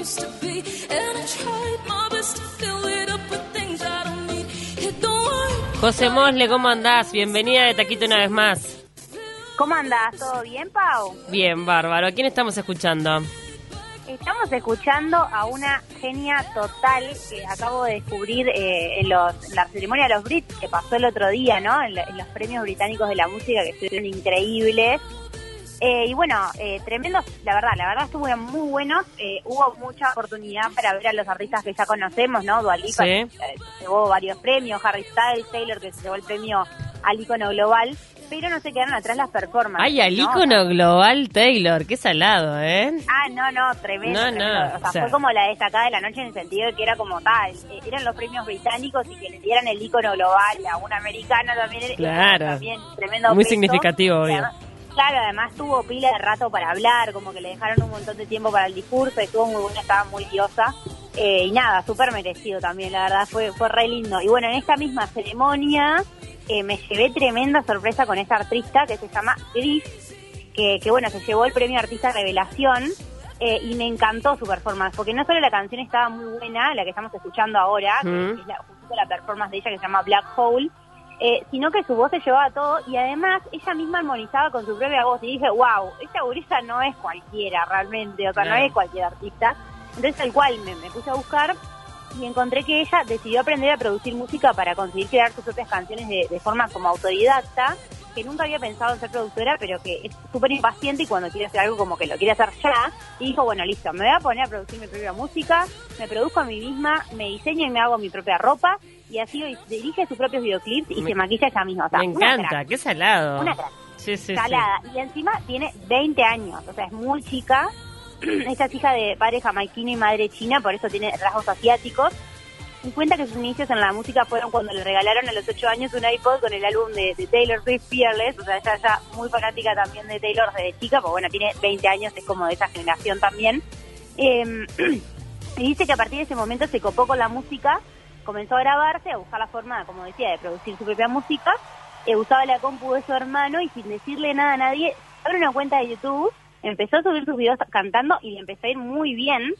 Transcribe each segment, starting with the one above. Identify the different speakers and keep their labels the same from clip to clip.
Speaker 1: Used to be, and I tried my best to fill it up with things I don't need. It don't work.
Speaker 2: José Mosle, ¿cómo andás? Bienvenida de Taquito una vez más.
Speaker 3: ¿Cómo andás? ¿Todo bien, Pau?
Speaker 2: Bien, bárbaro. ¿A quién estamos escuchando?
Speaker 3: Estamos escuchando a una genia total que acabo de descubrir eh, en, los, en la ceremonia de los Brits que pasó el otro día, ¿no? En, en los premios británicos de la música que estuvieron increíbles. Eh, y bueno, eh, tremendos, la verdad, la verdad estuvieron muy buenos. Eh, hubo mucha oportunidad para ver a los artistas que ya conocemos, ¿no? Dua Lipa,
Speaker 2: Sí.
Speaker 3: que eh, llevó varios premios, Harry Styles, Taylor, que se llevó el premio al ícono global, pero no se quedaron atrás las performances.
Speaker 2: Ay, al
Speaker 3: ¿no?
Speaker 2: ícono global Taylor. Qué salado, ¿eh?
Speaker 3: Ah, no, no, tremendo.
Speaker 2: No, no,
Speaker 3: tremendo. O sea,
Speaker 2: o sea-
Speaker 3: fue como la destacada de la noche en el sentido de que era como tal. eh, Eran los premios británicos y que le dieran el ícono global a una americana también. era-
Speaker 2: Claro.
Speaker 3: También tremendo
Speaker 2: Muy
Speaker 3: peso.
Speaker 2: significativo, obvio.
Speaker 3: Claro, además tuvo pila de rato para hablar, como que le dejaron un montón de tiempo para el discurso, estuvo muy buena, estaba muy diosa. Eh, y nada, súper merecido también, la verdad, fue, fue re lindo. Y bueno, en esta misma ceremonia eh, me llevé tremenda sorpresa con esta artista que se llama Gris, que, que bueno, se llevó el premio Artista Revelación eh, y me encantó su performance, porque no solo la canción estaba muy buena, la que estamos escuchando ahora, que
Speaker 2: Mm.
Speaker 3: es la, justo la performance de ella que se llama Black Hole, eh, sino que su voz se llevaba todo y además ella misma armonizaba con su propia voz y dije, wow, esta gurisa no es cualquiera realmente, o sea, no es cualquier artista. Entonces tal cual me, me puse a buscar y encontré que ella decidió aprender a producir música para conseguir crear sus propias canciones de, de forma como autodidacta, que nunca había pensado en ser productora, pero que es súper impaciente y cuando quiere hacer algo como que lo quiere hacer ya, y dijo, bueno, listo, me voy a poner a producir mi propia música, me produzco a mí misma, me diseño y me hago mi propia ropa, y así dirige sus propios videoclips y
Speaker 2: Me-
Speaker 3: se maquilla ella misma. O sea,
Speaker 2: Me encanta. Qué salado.
Speaker 3: una crack
Speaker 2: Sí, sí, sí.
Speaker 3: salada. Y encima tiene 20 años, o sea, es muy chica. Esta es hija de padre jamaiquino y madre china, por eso tiene rasgos asiáticos. Y cuenta que sus inicios en la música fueron cuando le regalaron a los 8 años un iPod con el álbum de, de Taylor Swift Fearless. O sea, ella ya muy fanática también de Taylor desde chica, pues bueno, tiene 20 años, es como de esa generación también. Eh, y dice que a partir de ese momento se copó con la música, comenzó a grabarse, a buscar la forma, como decía, de producir su propia música. Eh, usaba la compu de su hermano y sin decirle nada a nadie, abre una cuenta de YouTube, empezó a subir sus videos cantando y le empezó a ir muy bien,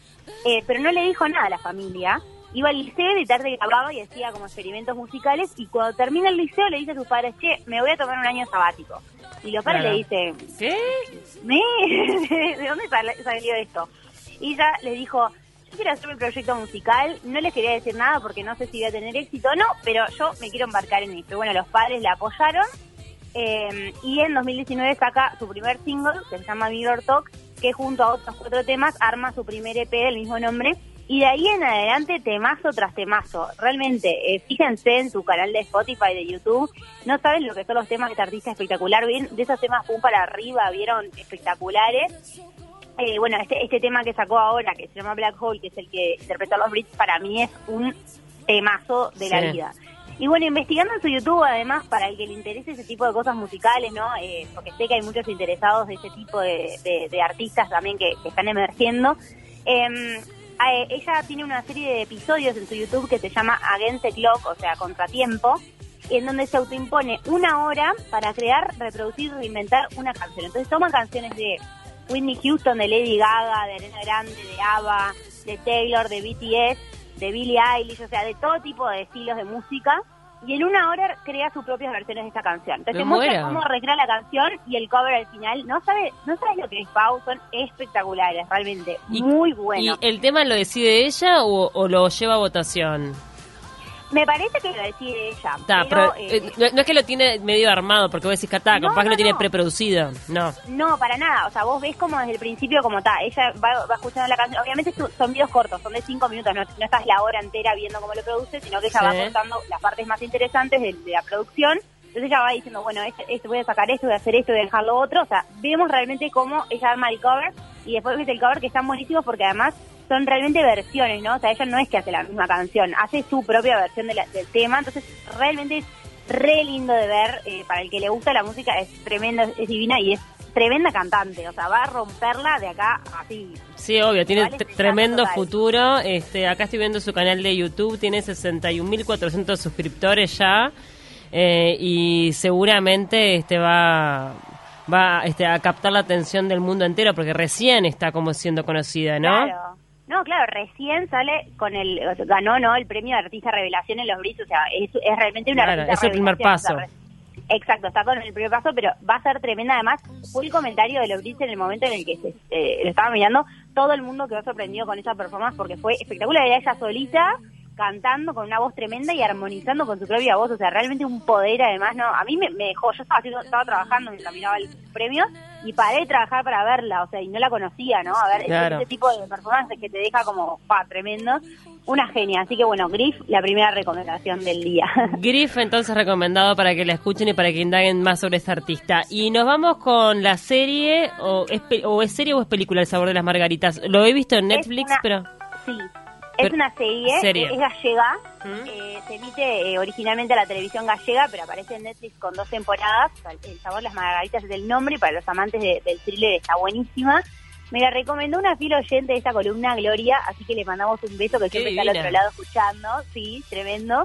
Speaker 3: eh, pero no le dijo nada a la familia. Iba al liceo y de tarde grababa y hacía como experimentos musicales y cuando termina el liceo le dice a sus padres, che, me voy a tomar un año sabático. Y los padres
Speaker 2: Claro.
Speaker 3: le dicen,
Speaker 2: ¿Qué?
Speaker 3: ¿Me? ¿De dónde sal- salió esto? Y ella le dijo, yo quiero hacer mi proyecto musical, no les quería decir nada porque no sé si voy a tener éxito o no, pero yo me quiero embarcar en esto. Bueno, los padres la apoyaron eh, y en 2019 saca su primer single, que se llama Mirror Talk, que junto a otros cuatro temas arma su primer EP del mismo nombre. Y de ahí en adelante, temazo tras temazo. Realmente, eh, fíjense en su canal de Spotify, de YouTube. No saben lo que son los temas de esta artista espectacular. Bien, de esos temas pum para arriba, vieron espectaculares. Eh, bueno, este, este tema que sacó ahora, que se llama Black Hole, que es el que interpretó a los Brits, para mí es un temazo de la vida. Y bueno, investigando en su YouTube, además, para el que le interese ese tipo de cosas musicales, ¿no? Eh, porque sé que hay muchos interesados de ese tipo de, de- de artistas también que, que están emergiendo. Em, eh, ella tiene una serie de episodios en su YouTube que se llama Against the Clock, o sea, Contratiempo, en donde se autoimpone una hora para crear, reproducir, reinventar una canción. Entonces toman canciones de Whitney Houston, de Lady Gaga, de Arena Grande, de ABBA, de Taylor, de BTS, de Billie Eilish, o sea, de todo tipo de estilos de música. Y en una hora crea sus propias versiones de esta canción. Entonces muestra cómo recrea la canción y el cover al final. No sabes no sabes lo que es Pau, son espectaculares, realmente.
Speaker 2: Y-
Speaker 3: Muy bueno.
Speaker 2: ¿Y el tema lo decide ella o, o lo lleva a votación?
Speaker 3: Me parece que lo decide ella.
Speaker 2: Ta,
Speaker 3: pero,
Speaker 2: pero,
Speaker 3: eh,
Speaker 2: eh, no, no es que lo tiene medio armado, porque vos decís que está,
Speaker 3: No,
Speaker 2: capaz que
Speaker 3: no,
Speaker 2: lo tiene preproducido. No.
Speaker 3: No, para nada. O sea, vos ves como desde el principio como está. Ella va, va escuchando la canción. Obviamente su- son videos cortos, son de cinco minutos. No, estás la hora entera viendo cómo lo produce, sino que ella va
Speaker 2: Sí.
Speaker 3: contando las partes más interesantes de, de la producción. Entonces ella va diciendo, bueno, este, este voy a sacar esto, voy a hacer esto, voy a dejar lo otro. O sea, vemos realmente cómo ella arma el cover y después ves el cover que están buenísimos porque además son realmente versiones, ¿no? O sea, ella no es que hace la misma canción, hace su propia versión de la- del tema, entonces realmente es re lindo de ver, eh, para el que le gusta la música es tremenda, es divina y es tremenda cantante, o sea, va a romperla de acá así.
Speaker 2: Sí, obvio, tiene
Speaker 3: Vale,
Speaker 2: tremendo futuro. Este, acá estoy viendo su canal de YouTube, tiene 61.400 suscriptores ya eh, y seguramente este va va este, a captar la atención del mundo entero porque recién está como siendo conocida, ¿no?
Speaker 3: Claro. No, claro, recién sale con el, o sea, ganó, ¿no? El premio de artista revelación en los Brits, o sea, es, es realmente una
Speaker 2: Claro, es el primer paso.
Speaker 3: Exacto, está con el primer paso, pero va a ser tremenda. Además, fue el comentario de los Brits en el momento en el que se, eh, lo estaba mirando. Todo el mundo quedó sorprendido con esa performance porque fue espectacular. Era ella solita cantando con una voz tremenda y armonizando con su propia voz. O sea, realmente un poder, además, ¿no? A mí me, me dejó. Yo estaba, haciendo, estaba trabajando mientras miraba el premio y paré de trabajar para verla. O sea, y no la conocía, ¿no? A ver,
Speaker 2: Claro.
Speaker 3: ese tipo de performances que te deja como, pa, tremendo. Una genia. Así que, bueno, Griff, la primera recomendación del día.
Speaker 2: Griff entonces recomendado para que la escuchen y para que indaguen más sobre esta artista. Y nos vamos con la serie, o es, o es serie o es película El sabor de las margaritas. Lo he visto en Netflix,
Speaker 3: una-
Speaker 2: pero...
Speaker 3: Sí, es una serie,
Speaker 2: serie.
Speaker 3: es gallega,
Speaker 2: ¿Mm?
Speaker 3: eh, se emite eh, originalmente a la televisión gallega, pero aparece en Netflix con dos temporadas. El sabor las margaritas es el nombre y para los amantes de- del thriller está buenísima. Me la recomendó una fiel oyente de esta columna, Gloria, así que le mandamos un beso que
Speaker 2: Qué
Speaker 3: siempre está al otro lado escuchando. Sí, tremendo.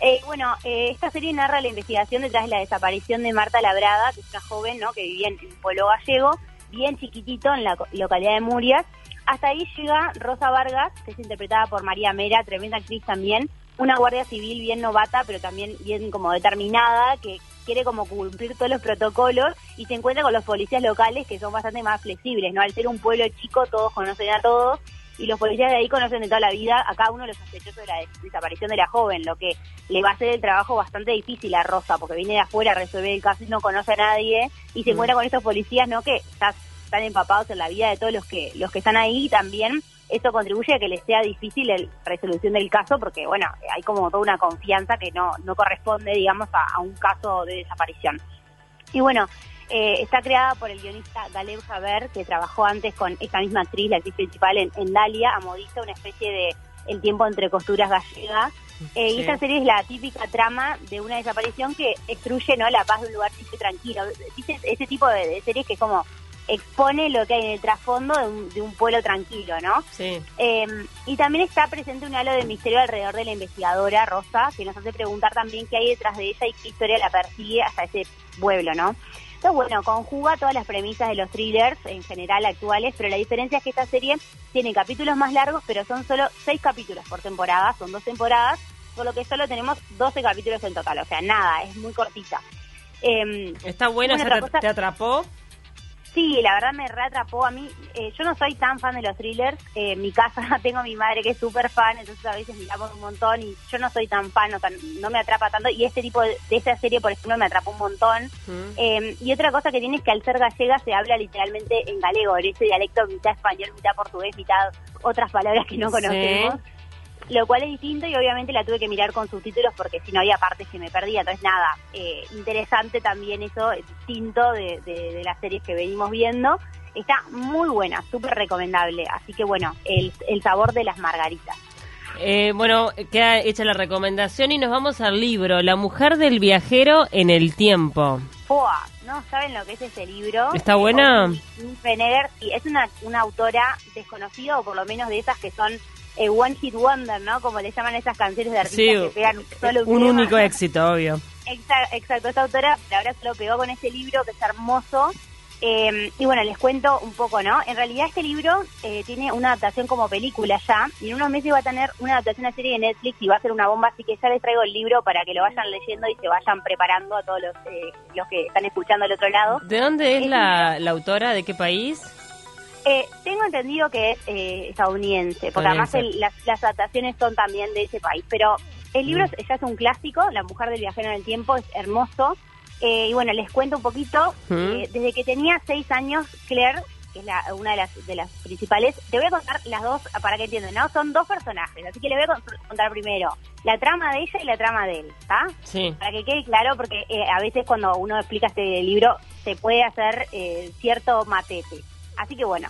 Speaker 3: Eh, bueno, eh, esta serie narra la investigación detrás de la desaparición de Marta Labrada, que es una joven ¿no? que vivía en un pueblo gallego, bien chiquitito en la localidad de Murias. Hasta ahí llega Rosa Vargas, que es interpretada por María Mera, tremenda actriz también, una guardia civil bien novata, pero también bien como determinada, que quiere como cumplir todos los protocolos y se encuentra con los policías locales que son bastante más flexibles, ¿no? Al ser un pueblo chico, todos conocen a todos y los policías de ahí conocen de toda la vida a cada uno de los sospechosos de la des- desaparición de la joven, lo que le va a hacer el trabajo bastante difícil a Rosa, porque viene de afuera a resolver el caso y no conoce a nadie y se
Speaker 2: Mm.
Speaker 3: encuentra con estos policías, ¿no? Que está- están empapados en la vida de todos los que los que están ahí y también eso contribuye a que les sea difícil la resolución del caso porque, bueno, hay como toda una confianza que no, no corresponde, digamos, a, a un caso de desaparición. Y bueno, eh, está creada por el guionista Galeb Javer, que trabajó antes con esta misma actriz, la actriz principal en, en Dalia, Amodista, una especie de El tiempo entre costuras gallega. Eh,
Speaker 2: Sí.
Speaker 3: Y esta serie es la típica trama de una desaparición que destruye ¿no? la paz de un lugar y tranquilo. Dice ese tipo de, de series que como expone lo que hay en el trasfondo de un, de un pueblo tranquilo, ¿no?
Speaker 2: Sí.
Speaker 3: Eh, y también está presente un halo de misterio alrededor de la investigadora Rosa, que nos hace preguntar también qué hay detrás de ella y qué historia la persigue hasta ese pueblo, ¿no? Entonces, bueno, conjuga todas las premisas de los thrillers en general actuales, pero la diferencia es que esta serie tiene capítulos más largos, pero son solo seis capítulos por temporada, son dos temporadas, por lo que solo tenemos 12 capítulos en total, o sea, nada, es muy cortita. Eh,
Speaker 2: Está buena,
Speaker 3: Bueno,
Speaker 2: ¿se
Speaker 3: otra
Speaker 2: te,
Speaker 3: cosa-
Speaker 2: te atrapó?
Speaker 3: Sí, la verdad me reatrapó a mí. eh, yo no soy tan fan de los thrillers. eh, en mi casa tengo a mi madre que es súper fan, entonces a veces miramos un montón y yo no soy tan fan, o sea, no me atrapa tanto. Y este tipo de, de esta serie, por ejemplo, me atrapó un montón.
Speaker 2: Mm.
Speaker 3: Eh, y otra cosa que tiene es que al ser gallega se habla literalmente en galego, en ese dialecto mitad español, mitad portugués, mitad otras palabras que no
Speaker 2: Sí.
Speaker 3: Lo cual es distinto y obviamente la tuve que mirar con subtítulos porque si no había partes que me perdía. Entonces, nada, eh, interesante también eso, distinto de, de- de las series que venimos viendo. Está muy buena, súper recomendable. Así que bueno, el, el sabor de las margaritas.
Speaker 2: Eh, bueno, queda hecha la recomendación y nos vamos al libro La mujer del viajero en el tiempo.
Speaker 3: ¿No saben lo que es ese libro?
Speaker 2: ¿Está buena?
Speaker 3: Sí, es una, una autora desconocida, o por lo menos de esas que son eh, One Hit Wonder, ¿no? Como le llaman esas canciones de artistas
Speaker 2: Sí,
Speaker 3: que pegan solo
Speaker 2: un
Speaker 3: tema.
Speaker 2: único éxito, obvio.
Speaker 3: Exa- Exacto, esta autora la verdad se lo pegó con este libro que es hermoso. Eh, y bueno, les cuento un poco, ¿no? En realidad este libro eh, tiene una adaptación como película ya, y en unos meses va a tener una adaptación a serie de Netflix y va a ser una bomba, así que ya les traigo el libro para que lo vayan leyendo y se vayan preparando a todos los, eh, los que están escuchando al otro lado.
Speaker 2: ¿De dónde es
Speaker 3: Es
Speaker 2: la, la autora? ¿De qué país?
Speaker 3: Eh, tengo entendido que es eh, estadounidense, porque además el- las, las adaptaciones son también de ese país. Pero el libro
Speaker 2: Mm.
Speaker 3: ya es un clásico, La mujer del viajero en el tiempo, es hermoso. Eh, y bueno, les cuento un poquito.
Speaker 2: Mm.
Speaker 3: Eh, desde que tenía seis años, Claire, que es la- una de las, de las principales, te voy a contar las dos para que entiendan, ¿no? Son dos personajes, así que les voy a con- contar primero la trama de ella y la trama de él, ¿está?
Speaker 2: Sí.
Speaker 3: Para que quede claro, porque eh, a veces cuando uno explica este libro se puede hacer eh, cierto matete. Así que bueno,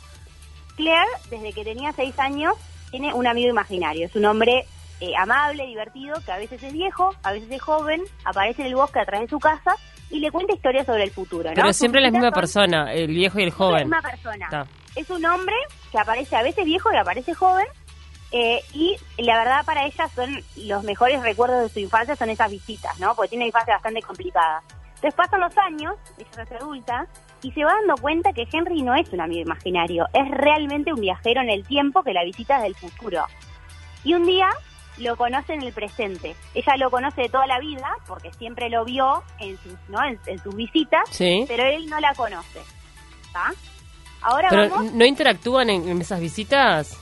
Speaker 3: Claire, desde que tenía seis años, tiene un amigo imaginario. Es un hombre eh, amable, divertido, que a veces es viejo, a veces es joven, aparece en el bosque atrás de su casa y le cuenta historias sobre el futuro. ¿no?
Speaker 2: Pero siempre la misma
Speaker 3: son-
Speaker 2: persona, el viejo y el
Speaker 3: la
Speaker 2: joven.
Speaker 3: misma persona. Es un hombre que aparece a veces viejo y aparece joven. eh, y la verdad para ella son los mejores recuerdos de su infancia son esas visitas, ¿no? Porque tiene una infancia bastante complicada. Entonces pasan los años, ella se hace adulta, y se va dando cuenta que Henry no es un amigo imaginario, es realmente un viajero en el tiempo que la visita desde el futuro. Y un día lo conoce en el presente. Ella lo conoce de toda la vida, porque siempre lo vio en sus, ¿no? en, en sus visitas,
Speaker 2: Sí.
Speaker 3: pero él no la conoce. Ahora
Speaker 2: Pero
Speaker 3: vamos.
Speaker 2: ¿no interactúan en, en esas visitas?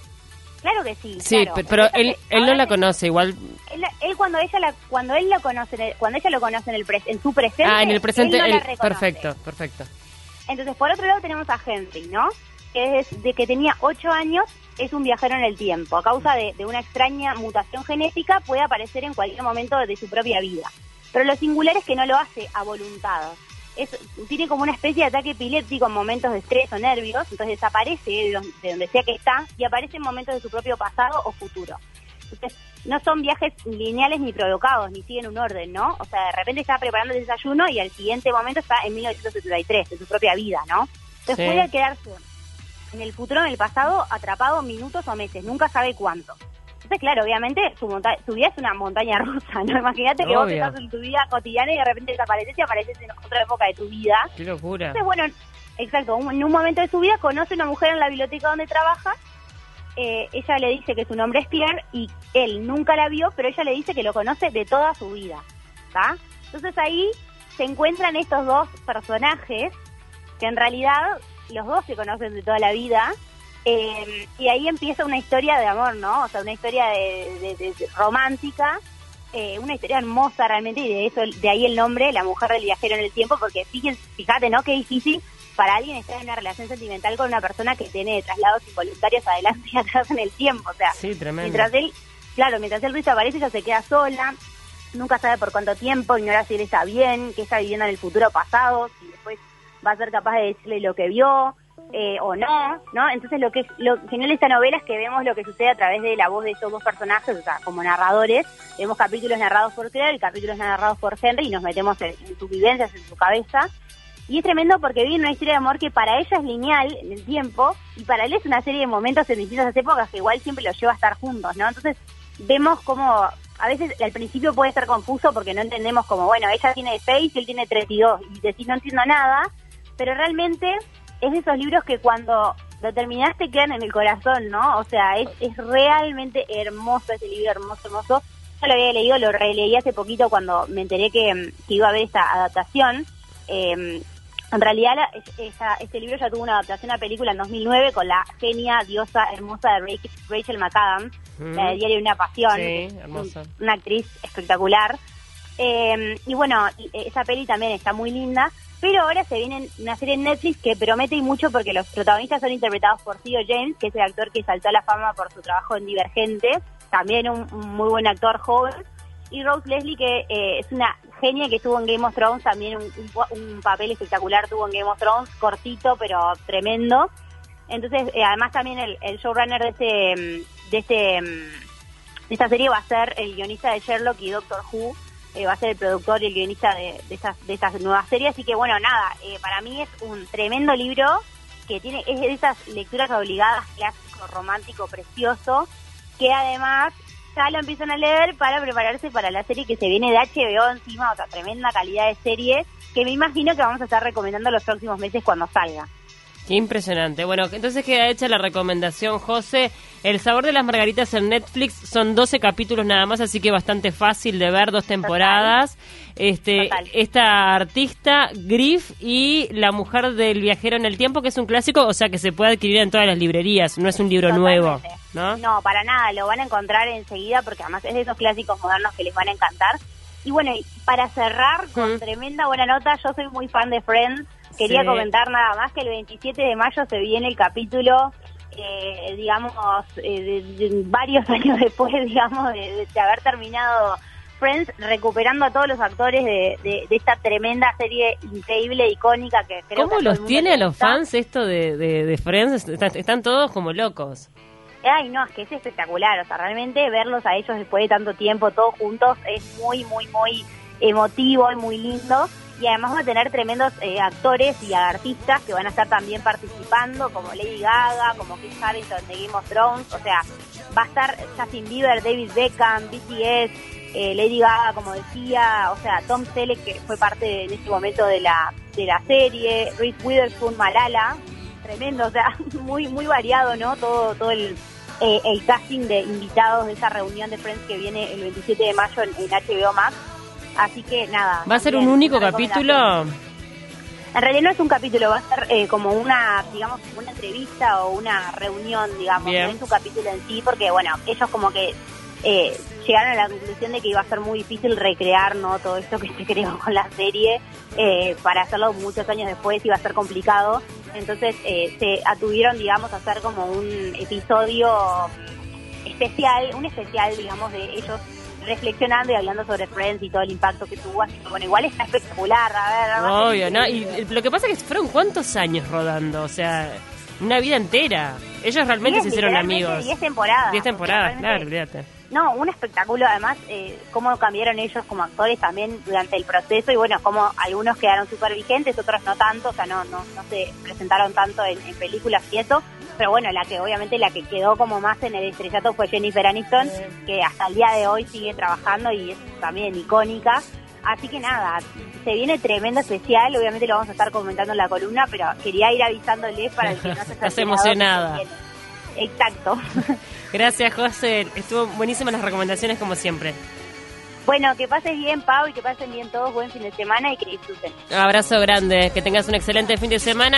Speaker 3: Claro que sí.
Speaker 2: Sí,
Speaker 3: claro.
Speaker 2: pero él,
Speaker 3: se-
Speaker 2: él no la conoce, igual.
Speaker 3: Él, él cuando ella la, cuando él lo conoce, cuando ella lo conoce en el pres- en su presente.
Speaker 2: Ah, en el presente,
Speaker 3: él no la
Speaker 2: él-
Speaker 3: reconoce.
Speaker 2: perfecto, perfecto.
Speaker 3: Entonces, por otro lado tenemos a Henry, ¿no? Que es de que tenía ocho años, es un viajero en el tiempo. A causa de, una extraña mutación genética, puede aparecer en cualquier momento de su propia vida. Pero lo singular es que no lo hace a voluntad. Tiene como una especie de ataque epiléptico en momentos de estrés o nervios, entonces desaparece de donde sea que está y aparece en momentos de su propio pasado o futuro. Entonces, no son viajes lineales ni provocados, ni siguen un orden, ¿no? O sea, de repente está preparando el desayuno y al siguiente momento está en 1973, en su propia vida, ¿no? Entonces
Speaker 2: Sí.
Speaker 3: puede quedarse en el futuro, en el pasado, atrapado minutos o meses, nunca sabe cuánto. Entonces, claro, obviamente su, monta- su vida es una montaña rusa, ¿no? Imagínate que vos estás en tu vida cotidiana y de repente desapareces y apareces en otra época de tu vida.
Speaker 2: Qué locura.
Speaker 3: Entonces, bueno, exacto, un- en un momento de su vida conoce una mujer en la biblioteca donde trabaja, eh, ella le dice que su nombre es Pierre y él nunca la vio, pero ella le dice que lo conoce de toda su vida, ¿está? Entonces ahí se encuentran estos dos personajes que en realidad los dos se conocen de toda la vida eh, y ahí empieza una historia de amor, ¿no? O sea, una historia de romántica, eh, una historia hermosa realmente y de eso, de ahí el nombre, la mujer del viajero en el tiempo, porque fíjense, fíjate, ¿no? Qué difícil para alguien estar en una relación sentimental con una persona que tiene traslados involuntarios adelante y atrás en el tiempo, o sea,
Speaker 2: Sí, tremendo.
Speaker 3: mientras él, claro, mientras él desaparece ella se queda sola, nunca sabe por cuánto tiempo, ignora si él está bien, que está viviendo en el futuro pasado, si después va a ser capaz de decirle lo que vio eh, o no, ¿no? Entonces lo que es lo genial de esta novela es que vemos lo que sucede a través de la voz de estos dos personajes, o sea, como narradores, vemos capítulos narrados por Claire y capítulos narrados por Henry y nos metemos en, en sus vivencias, en su cabeza. Y es tremendo porque vive una historia de amor que para ella es lineal en el tiempo y para él es una serie de momentos en distintas épocas que igual siempre los lleva a estar juntos, ¿no? Entonces vemos como a veces al principio puede ser confuso porque no entendemos como, bueno, ella tiene 6 y él tiene 32 y decir no entiendo nada, pero realmente es de esos libros que cuando lo terminaste quedan en el corazón, ¿no? O sea, es, es realmente hermoso ese libro, hermoso, hermoso. Yo lo había leído, lo releí hace poquito cuando me enteré que, que iba a haber esta adaptación. Eh, en realidad, esa- este libro ya tuvo una adaptación a película en 2009 con la genia, diosa, hermosa de Rachel, McAdams,
Speaker 2: Mm.
Speaker 3: la de Diario de una Pasión,
Speaker 2: Sí, hermosa.
Speaker 3: un- una actriz espectacular. Eh, y bueno, y- esa peli también está muy linda, pero ahora se viene una serie en Netflix que promete y mucho porque los protagonistas son interpretados por Theo James, que es el actor que saltó a la fama por su trabajo en Divergente, también un, un muy buen actor joven, y Rose Leslie, que eh, es una genia que estuvo en Game of Thrones, también un, papel espectacular tuvo en Game of Thrones, cortito pero tremendo. Entonces, eh, además también el, el showrunner de este, mm, de este mm, de esta serie va a ser el guionista de Sherlock y Doctor Who, eh, va a ser el productor y el guionista de, de estas de estas nuevas series, así que bueno, nada, eh, para mí es un tremendo libro que tiene es de esas lecturas obligadas, clásico, romántico, precioso, que además ya lo empiezan a leer para prepararse para la serie que se viene de HBO encima, otra tremenda calidad de serie, que me imagino que vamos a estar recomendando los próximos meses cuando salga.
Speaker 2: Qué impresionante. Bueno, entonces queda hecha la recomendación, José. El sabor de las margaritas en Netflix son 12 capítulos nada más, así que bastante fácil de ver, dos temporadas. Este,
Speaker 3: Total.
Speaker 2: esta artista, Griff y La mujer del viajero en el tiempo, que es un clásico, o sea que se puede adquirir en todas las librerías, no es un libro nuevo,
Speaker 3: Totalmente.
Speaker 2: ¿no?
Speaker 3: para nada, lo van a encontrar enseguida porque además es de esos clásicos modernos que les van a encantar. Y bueno, para cerrar con tremenda buena nota, yo soy muy fan de Friends. Quería
Speaker 2: Sí.
Speaker 3: comentar nada más que el 27 de mayo se viene el capítulo, eh, digamos, eh, de- de varios años después, digamos, de, de haber terminado Friends, recuperando a todos los actores de, esta tremenda serie increíble, icónica que creo
Speaker 2: ¿Cómo los tiene a los
Speaker 3: gusta.
Speaker 2: fans esto de Friends? Están, están todos como locos.
Speaker 3: Ay, no, es que es espectacular. O sea, realmente verlos a ellos después de tanto tiempo, todos juntos, es muy, muy, muy emotivo y muy lindo. Y además va a tener tremendos eh, actores y artistas que van a estar también participando, como Lady Gaga, como Chris Harrison de Game of Thrones. O sea, va a estar Justin Bieber, David Beckham, BTS, eh, Lady Gaga, como decía, o sea, Tom Selleck, que fue parte en este momento de la, de la serie, Reese Witherspoon, Malala, tremendo, o sea, muy muy variado, ¿no? Todo todo el, eh, el casting de invitados de esa reunión de Friends que viene el 27 de mayo en HBO Max. Así que nada.
Speaker 2: ¿Va a ser un único capítulo?
Speaker 3: En realidad no es un capítulo, va a ser eh, como una, digamos, una entrevista o una reunión, digamos.
Speaker 2: Bien.
Speaker 3: No es un capítulo en sí, porque, bueno, ellos como que eh, llegaron a la conclusión de que iba a ser muy difícil recrear, ¿no? Todo esto que se creó con la serie, eh, para hacerlo muchos años después iba a ser complicado. Entonces eh, se atuvieron, digamos, a hacer como un episodio especial, un especial, digamos, de ellos reflexionando y hablando sobre Friends y todo el impacto que tuvo. Así que, bueno, igual está espectacular, a ver.
Speaker 2: Obvio, ¿no? Y lo que pasa es que fueron cuántos años rodando, o sea, una vida entera. Ellos realmente
Speaker 3: Diez,
Speaker 2: se hicieron amigos.
Speaker 3: Diez temporadas.
Speaker 2: Diez
Speaker 3: O sea,
Speaker 2: temporadas,
Speaker 3: realmente-
Speaker 2: claro, olvídate.
Speaker 3: No, un espectáculo, además, eh, cómo cambiaron ellos como actores también durante el proceso y bueno, como algunos quedaron súper vigentes, otros no tanto, o sea, no, no, no se presentaron tanto en, en películas y eso, pero bueno, la que obviamente la que quedó como más en el estrellato fue Jennifer Aniston, que hasta el día de hoy sigue trabajando y es también icónica. Así que nada, se viene tremendo especial, obviamente lo vamos a estar comentando en la columna, pero quería ir avisándoles para el que no se
Speaker 2: Estás emocionada.
Speaker 3: Exacto.
Speaker 2: Gracias, José. Estuvo buenísimas las recomendaciones como siempre.
Speaker 3: Bueno, que pases bien, Pau, y que pasen bien todos. Buen fin de semana y que disfruten.
Speaker 2: Abrazo grande, que tengas un excelente fin de semana.